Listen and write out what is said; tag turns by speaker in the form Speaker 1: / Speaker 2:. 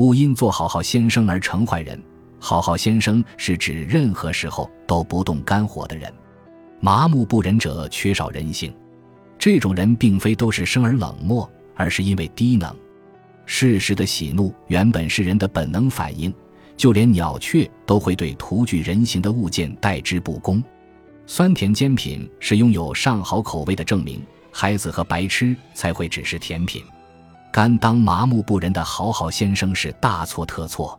Speaker 1: 勿因做好好先生而成坏人。好好先生是指任何时候都不动肝火的人。麻木不仁者缺少人性。这种人并非都是生而冷漠，而是因为低能。适时的喜怒原本是人的本能反应，就连鸟雀都会对徒具人形的物件待之不恭。酸甜煎品是拥有上好口味的证明，孩子和白痴才会只是甜品。甘当麻木不仁的好好先生是大错特错。